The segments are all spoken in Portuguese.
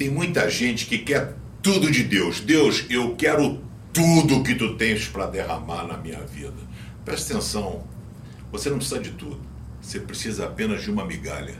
Tem muita gente que quer tudo de Deus. Deus, eu quero tudo que tu tens para derramar na minha vida. Presta atenção, você não precisa de tudo. Você precisa apenas de uma migalha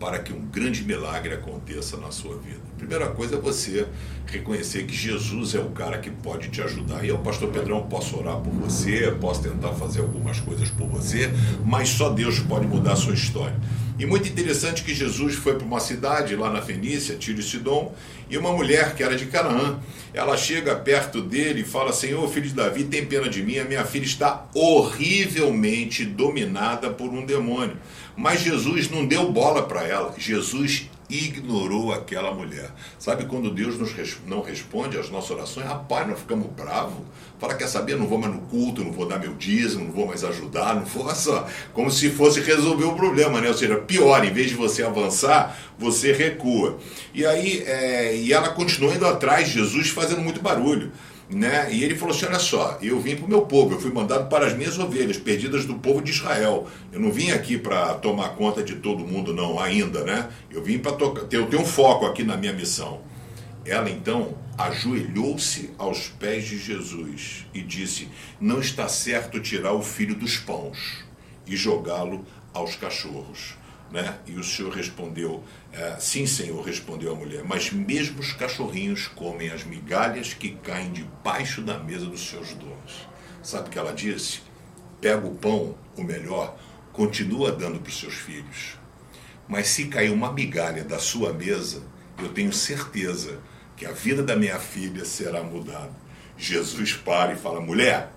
para que um grande milagre aconteça na sua vida. A primeira coisa é você reconhecer que Jesus é o cara que pode te ajudar. E eu, pastor Pedrão, posso orar por você, posso tentar fazer algumas coisas por você, mas só Deus pode mudar a sua história. E muito interessante que Jesus foi para uma cidade lá na Fenícia, Tiro e Sidom, e uma mulher que era de Canaã, ela chega perto dele e fala: Senhor, filho de Davi, tem pena de mim, a minha filha está horrivelmente dominada por um demônio. Mas Jesus não deu bola para ela, Jesus ignorou aquela mulher. Sabe quando Deus nos não responde às nossas orações? Rapaz, nós ficamos bravos. Fala, quer saber? Não vou mais no culto, não vou dar meu dízimo, não vou mais ajudar, não vou só. Como se fosse resolver o problema, né? Ou seja, pior, em vez de você avançar, você recua. E aí, é, e ela continuou indo atrás Jesus fazendo muito barulho. Né? E ele falou assim: Olha só, eu vim para o meu povo, eu fui mandado para as minhas ovelhas, perdidas do povo de Israel. Eu não vim aqui para tomar conta de todo mundo, não, ainda, né? Eu vim para tocar. Eu tenho um foco aqui na minha missão. Ela então ajoelhou-se aos pés de Jesus e disse: Não está certo tirar o filho dos pães e jogá-lo aos cachorros. Né? E o Senhor respondeu: é, Sim, Senhor, respondeu a mulher, mas mesmo os cachorrinhos comem as migalhas que caem debaixo da mesa dos seus donos. Sabe o que ela disse? Pega o pão, o melhor, continua dando para os seus filhos. Mas se cair uma migalha da sua mesa, eu tenho certeza que a vida da minha filha será mudada. Jesus para e fala: mulher,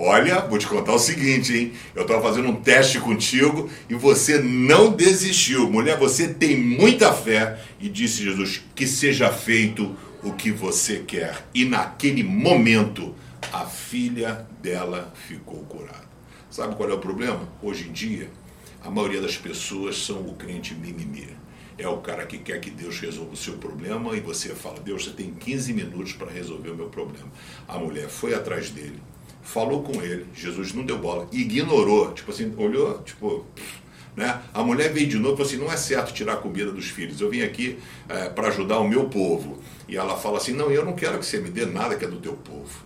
Olha, vou te contar o seguinte, hein? Eu estava fazendo um teste contigo e você não desistiu. Mulher, você tem muita fé. E disse Jesus: que seja feito o que você quer. E naquele momento, a filha dela ficou curada. Sabe qual é o problema? Hoje em dia, a maioria das pessoas são o crente mimimi. É o cara que quer que Deus resolva o seu problema e você fala: Deus, você tem 15 minutos para resolver o meu problema. A mulher foi atrás dele falou com ele, Jesus não deu bola, ignorou, tipo assim, olhou, tipo, né? A mulher veio de novo e falou assim: não é certo tirar a comida dos filhos, eu vim aqui é, para ajudar o meu povo. E ela fala assim: não, eu não quero que você me dê nada que é do teu povo,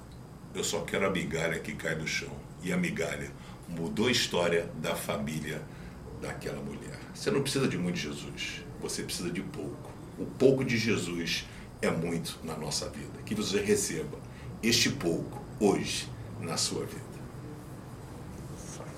eu só quero a migalha que cai do chão. E a migalha mudou a história da família daquela mulher. Você não precisa de muito Jesus, você precisa de pouco. O pouco de Jesus é muito na nossa vida. Que você receba este pouco hoje na sua vida.